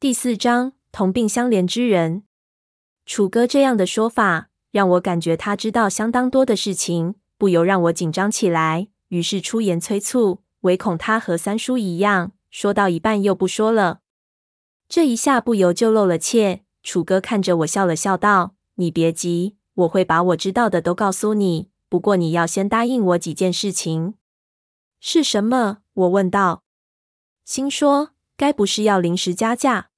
第四章同病相怜之人。楚哥这样的说法，让我感觉他知道相当多的事情，不由让我紧张起来。于是出言催促，唯恐他和三叔一样，说到一半又不说了。这一下不由就露了怯。楚哥看着我笑了笑，道：“你别急，我会把我知道的都告诉你。不过你要先答应我几件事情。”是什么？我问道。心说：“该不是要临时加价？”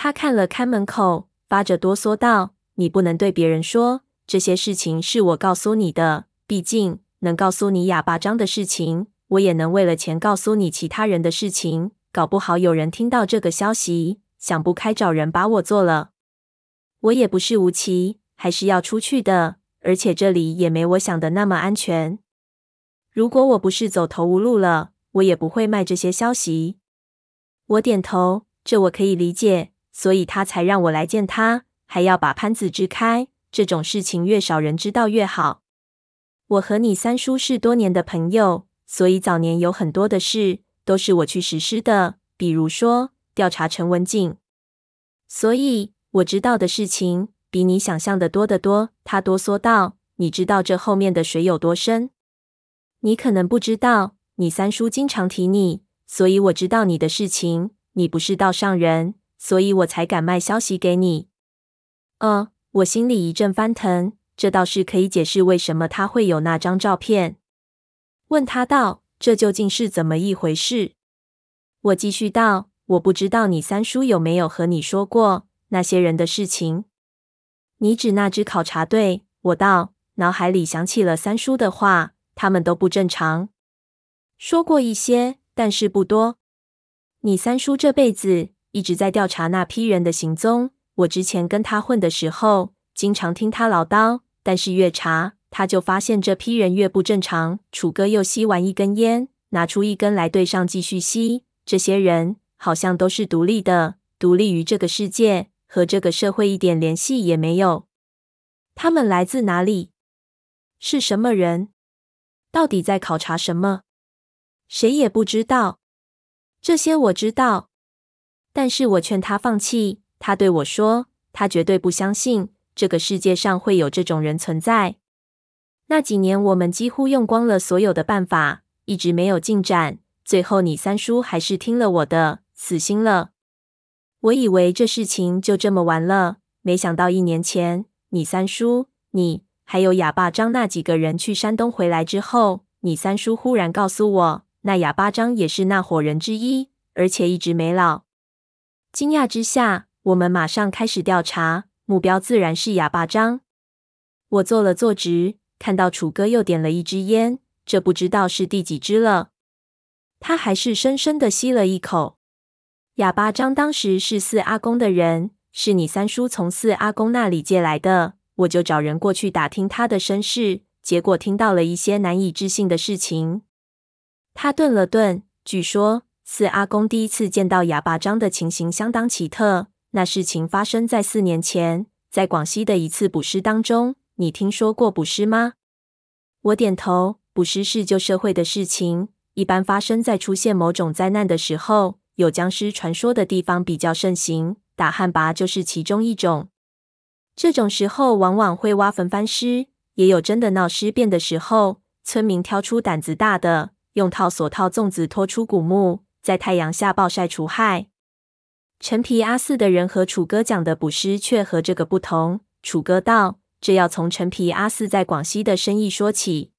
他看了看门口，发着哆嗦道：“你不能对别人说，这些事情是我告诉你的。毕竟能告诉你哑巴张的事情，我也能为了钱告诉你其他人的事情。搞不好有人听到这个消息，想不开找人把我做了。我也不是无奇，还是要出去的。而且这里也没我想的那么安全。”如果我不是走投无路了，我也不会卖这些消息。我点头，这我可以理解，所以他才让我来见他，还要把潘子支开。这种事情越少人知道越好。我和你三叔是多年的朋友，所以早年有很多的事都是我去实施的，比如说调查陈文静。所以我知道的事情比你想象的多得多。他哆嗦道：“你知道这后面的水有多深？”你可能不知道，你三叔经常提你，所以我知道你的事情。你不是道上人，所以我才敢卖消息给你。呃，我心里一阵翻腾，这倒是可以解释为什么他会有那张照片。问他道：“这究竟是怎么一回事？”我继续道：“我不知道你三叔有没有和你说过那些人的事情。”你指那支考察队？我道，脑海里想起了三叔的话。他们都不正常，说过一些，但是不多。你三叔这辈子一直在调查那批人的行踪。我之前跟他混的时候，经常听他唠叨，但是越查，他就发现这批人越不正常。楚哥又吸完一根烟，拿出一根来对上，继续吸。这些人好像都是独立的，独立于这个世界，和这个社会一点联系也没有。他们来自哪里？是什么人？到底在考察什么？谁也不知道。这些我知道，但是我劝他放弃。他对我说，他绝对不相信这个世界上会有这种人存在。那几年，我们几乎用光了所有的办法，一直没有进展。最后，你三叔还是听了我的，死心了。我以为这事情就这么完了，没想到一年前，你三叔，你。还有哑巴张那几个人去山东回来之后，你三叔忽然告诉我，那哑巴张也是那伙人之一，而且一直没老。惊讶之下，我们马上开始调查，目标自然是哑巴张。我坐了坐直，看到楚哥又点了一支烟，这不知道是第几支了。他还是深深的吸了一口。哑巴张当时是四阿公的人，是你三叔从四阿公那里借来的。我就找人过去打听他的身世，结果听到了一些难以置信的事情。他顿了顿，据说四阿公第一次见到哑巴张的情形相当奇特。那事情发生在四年前，在广西的一次捕尸当中。你听说过捕尸吗？我点头。捕尸是旧社会的事情，一般发生在出现某种灾难的时候，有僵尸传说的地方比较盛行，打旱魃就是其中一种。这种时候往往会挖坟翻尸，也有真的闹尸变的时候。村民挑出胆子大的，用套索套粽子拖出古墓，在太阳下暴晒除害。陈皮阿四的人和楚歌讲的捕尸却和这个不同。楚歌道：“这要从陈皮阿四在广西的生意说起。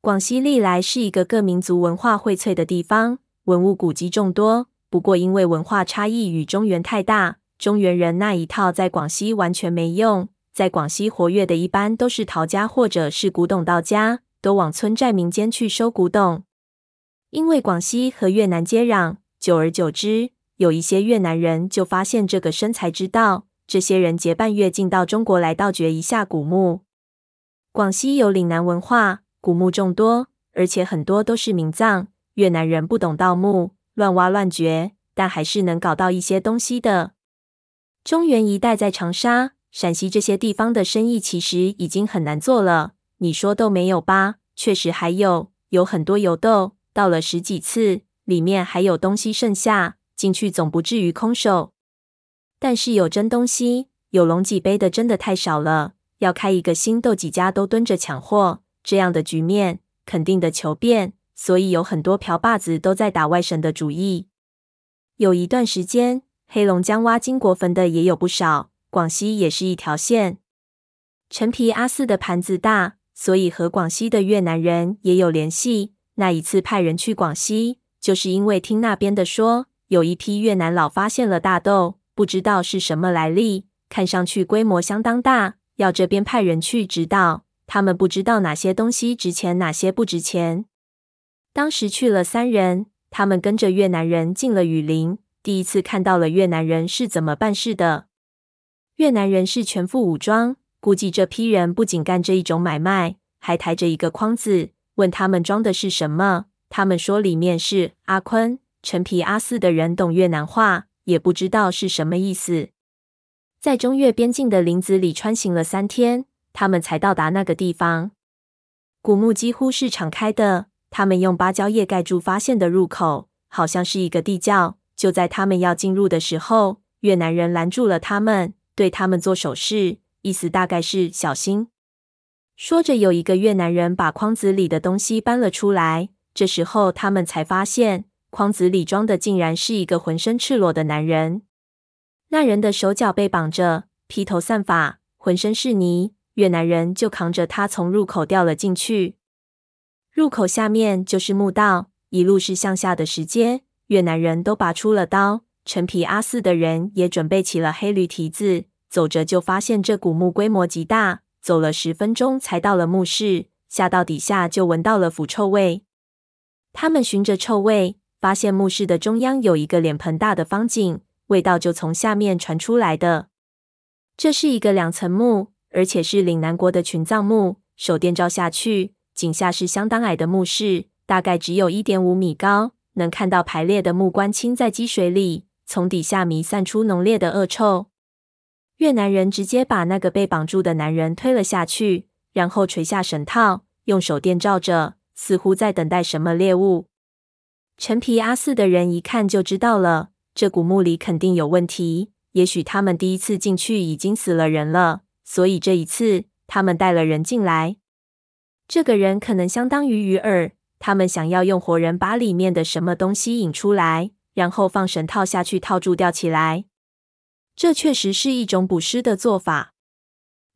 广西历来是一个各民族文化荟萃的地方，文物古迹众多。不过因为文化差异与中原太大。”中原人那一套在广西完全没用，在广西活跃的一般都是陶家或者是古董道家，都往村寨民间去收古董。因为广西和越南接壤，久而久之，有一些越南人就发现这个生财之道，这些人结伴越境到中国来盗掘一下古墓。广西有岭南文化，古墓众多，而且很多都是明葬。越南人不懂盗墓，乱挖乱掘，但还是能搞到一些东西的。中原一带在长沙、陕西这些地方的生意其实已经很难做了。你说都没有吧？确实还有，有很多油豆，倒了十几次，里面还有东西剩下。进去总不至于空手。但是有真东西，有龙脊背的真的太少了。要开一个新斗，几家都蹲着抢货，这样的局面肯定的求变。所以有很多瓢把子都在打外省的主意。有一段时间，黑龙江挖金国坟的也有不少，广西也是一条线。陈皮阿四的盘子大，所以和广西的越南人也有联系。那一次派人去广西，就是因为听那边的说，有一批越南佬发现了大豆，不知道是什么来历，看上去规模相当大，要这边派人去指导。他们不知道哪些东西值钱，哪些不值钱。当时去了三人，他们跟着越南人进了雨林，第一次看到了越南人是怎么办事的。越南人是全副武装，估计这批人不仅干这一种买卖，还抬着一个筐子。问他们装的是什么？他们说里面是阿坤。陈皮阿四的人懂越南话，也不知道是什么意思。在中越边境的林子里穿行了三天，他们才到达那个地方。古墓几乎是敞开的，他们用芭蕉叶盖住发现的入口，好像是一个地窖。就在他们要进入的时候，越南人拦住了他们，对他们做手势，意思大概是小心。说着，有一个越南人把筐子里的东西搬了出来。这时候，他们才发现筐子里装的竟然是一个浑身赤裸的男人。那人的手脚被绑着，披头散发，浑身是泥。越南人就扛着他从入口掉了进去。入口下面就是墓道，一路是向下的石阶。越南人都拔出了刀，陈皮阿四的人也准备起了黑驴蹄子。走着就发现这古墓规模极大。走了十分钟，才到了墓室。下到底下就闻到了腐臭味。他们循着臭味，发现墓室的中央有一个脸盆大的方井，味道就从下面传出来的。这是一个两层墓，而且是岭南国的群葬墓。手电照下去，井下是相当矮的墓室，大概只有一点五米高，能看到排列的木棺浸在积水里，从底下弥散出浓烈的恶臭。越南人直接把那个被绑住的男人推了下去，然后垂下绳套，用手电照着，似乎在等待什么猎物。陈皮阿四的人一看就知道了，这古墓里肯定有问题。也许他们第一次进去已经死了人了，所以这一次他们带了人进来。这个人可能相当于鱼饵，他们想要用活人把里面的什么东西引出来，然后放绳套下去套住吊起来。这确实是一种捕尸的做法，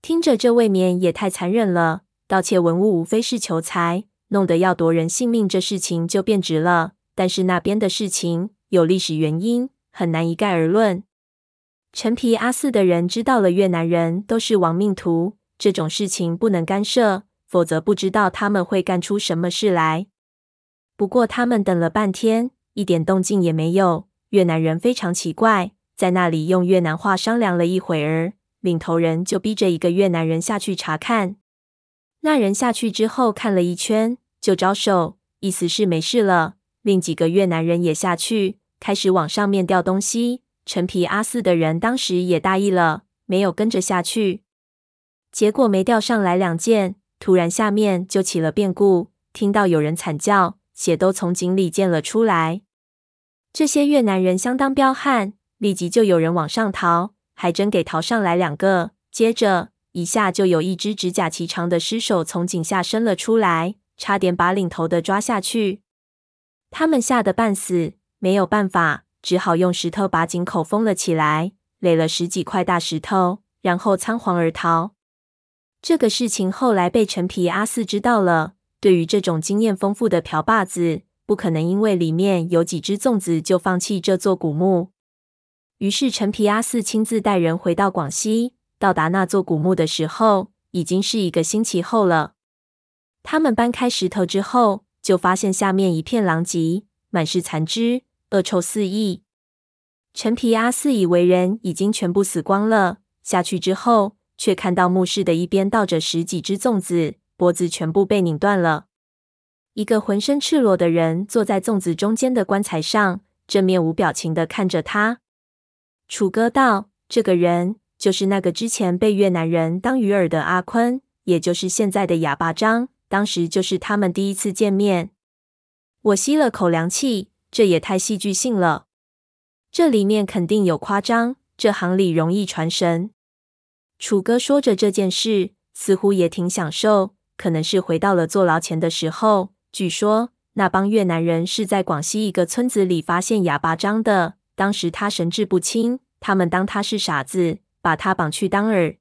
听着这未免也太残忍了。盗窃文物无非是求财，弄得要夺人性命，这事情就变质了。但是那边的事情有历史原因，很难一概而论。陈皮阿四的人知道了，越南人都是亡命徒，这种事情不能干涉，否则不知道他们会干出什么事来。不过他们等了半天，一点动静也没有。越南人非常奇怪。在那里用越南话商量了一会儿，领头人就逼着一个越南人下去查看。那人下去之后看了一圈，就招手，意思是没事了。另几个越南人也下去，开始往上面吊东西。陈皮阿四的人当时也大意了，没有跟着下去。结果没吊上来两件，突然下面就起了变故，听到有人惨叫，血都从井里溅了出来。这些越南人相当彪悍。立即就有人往上逃，还真给逃上来两个。接着一下就有一只指甲奇长的尸首从井下伸了出来，差点把领头的抓下去。他们吓得半死，没有办法，只好用石头把井口封了起来，垒了十几块大石头，然后仓皇而逃。这个事情后来被陈皮阿四知道了。对于这种经验丰富的瓢把子，不可能因为里面有几只粽子就放弃这座古墓。于是，陈皮阿四亲自带人回到广西。到达那座古墓的时候，已经是一个星期后了。他们搬开石头之后，就发现下面一片狼藉，满是残肢，恶臭四溢。陈皮阿四以为人已经全部死光了，下去之后，却看到墓室的一边倒着十几只粽子，脖子全部被拧断了。一个浑身赤裸的人坐在粽子中间的棺材上，正面无表情地看着他。楚歌道：“这个人就是那个之前被越南人当鱼饵的阿坤，也就是现在的哑巴张。当时就是他们第一次见面。”我吸了口凉气，这也太戏剧性了。这里面肯定有夸张，这行里容易传神。楚哥说着这件事，似乎也挺享受，可能是回到了坐牢前的时候。据说那帮越南人是在广西一个村子里发现哑巴张的，当时他神志不清，他们当他是傻子，把他绑去当饵。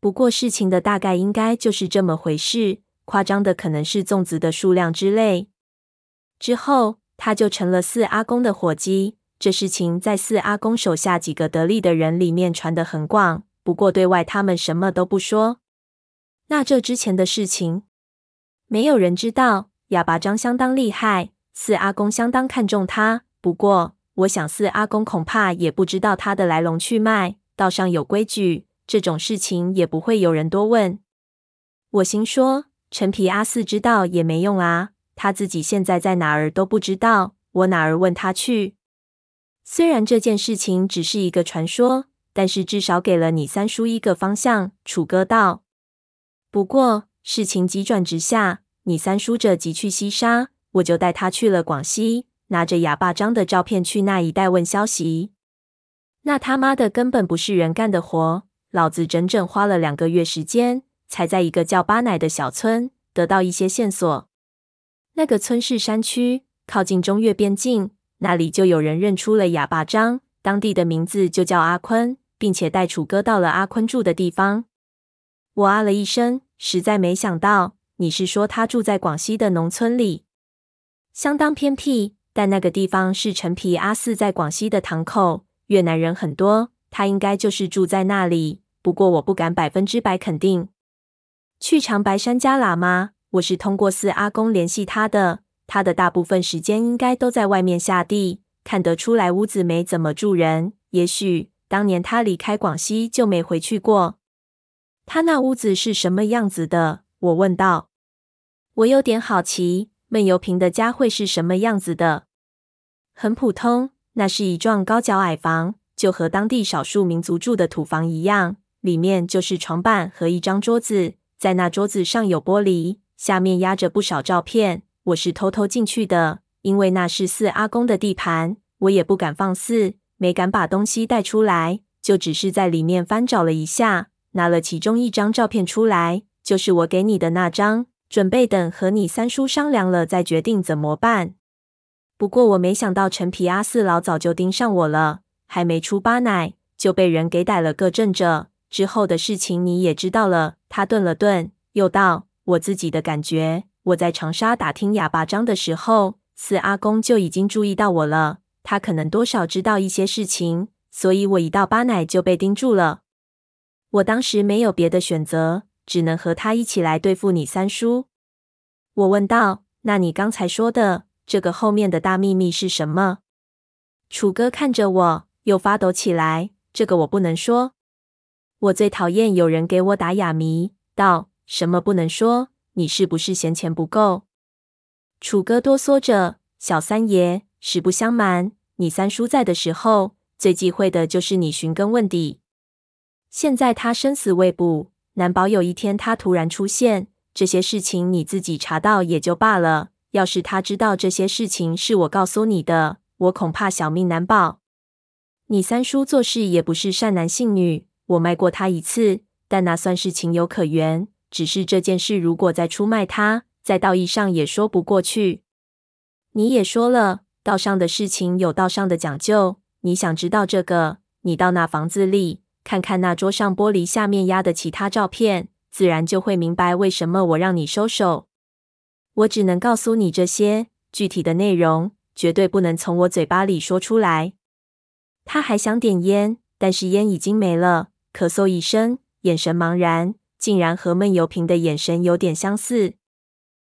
不过事情的大概应该就是这么回事，夸张的可能是粽子的数量之类。之后他就成了四阿公的伙计。这事情在四阿公手下几个得力的人里面传得很广，不过对外他们什么都不说。那这之前的事情，没有人知道。哑巴张相当厉害，四阿公相当看重他。不过，我想四阿公恐怕也不知道他的来龙去脉。道上有规矩，这种事情也不会有人多问。我心说，陈皮阿四知道也没用啊，他自己现在在哪儿都不知道，我哪儿问他去？虽然这件事情只是一个传说，但是至少给了你三叔一个方向。楚歌道。不过事情急转直下，你三叔这急去西沙，我就带他去了广西，拿着哑巴张的照片去那一带问消息。那他妈的根本不是人干的活，老子整整花了两个月时间，才在一个叫巴乃的小村得到一些线索。那个村是山区，靠近中越边境。那里就有人认出了哑巴张，当地的名字就叫阿坤，并且带楚哥到了阿坤住的地方。我啊了一声，实在没想到，你是说他住在广西的农村里，相当偏僻，但那个地方是陈皮阿四在广西的堂口，越南人很多，他应该就是住在那里。不过我不敢百分之百肯定。去长白山加喇嘛，我是通过四阿公联系他的。他的大部分时间应该都在外面下地，看得出来屋子没怎么住人。也许当年他离开广西就没回去过。他那屋子是什么样子的？我问道。我有点好奇，闷油瓶的家会是什么样子的？很普通，那是一幢高脚矮房，就和当地少数民族住的土房一样。里面就是床板和一张桌子，在那桌子上有玻璃，下面压着不少照片。我是偷偷进去的，因为那是四阿公的地盘，我也不敢放肆，没敢把东西带出来，就只是在里面翻找了一下，拿了其中一张照片出来，就是我给你的那张，准备等和你三叔商量了再决定怎么办。不过我没想到陈皮阿四老早就盯上我了，还没出巴奶就被人给逮了个正着。之后的事情你也知道了。他顿了顿，又道：“我自己的感觉。”我在长沙打听哑巴张的时候，四阿公就已经注意到我了。他可能多少知道一些事情，所以我一到巴奶就被盯住了。我当时没有别的选择，只能和他一起来对付你三叔。我问道：“那你刚才说的这个后面的大秘密是什么？”楚哥看着我，又发抖起来。这个我不能说。我最讨厌有人给我打哑谜，道：“什么不能说？”你是不是嫌钱不够？楚哥哆嗦着，小三爷，实不相瞒，你三叔在的时候，最忌讳的就是你寻根问底。现在他生死未卜，难保有一天他突然出现。这些事情你自己查到也就罢了，要是他知道这些事情是我告诉你的，我恐怕小命难保。你三叔做事也不是善男信女，我卖过他一次，但那算是情有可原。只是这件事，如果再出卖他，在道义上也说不过去。你也说了，道上的事情有道上的讲究。你想知道这个，你到那房子里看看那桌上玻璃下面压的其他照片，自然就会明白为什么我让你收手。我只能告诉你这些，具体的内容绝对不能从我嘴巴里说出来。他还想点烟，但是烟已经没了，咳嗽一声，眼神茫然。竟然和闷油瓶的眼神有点相似。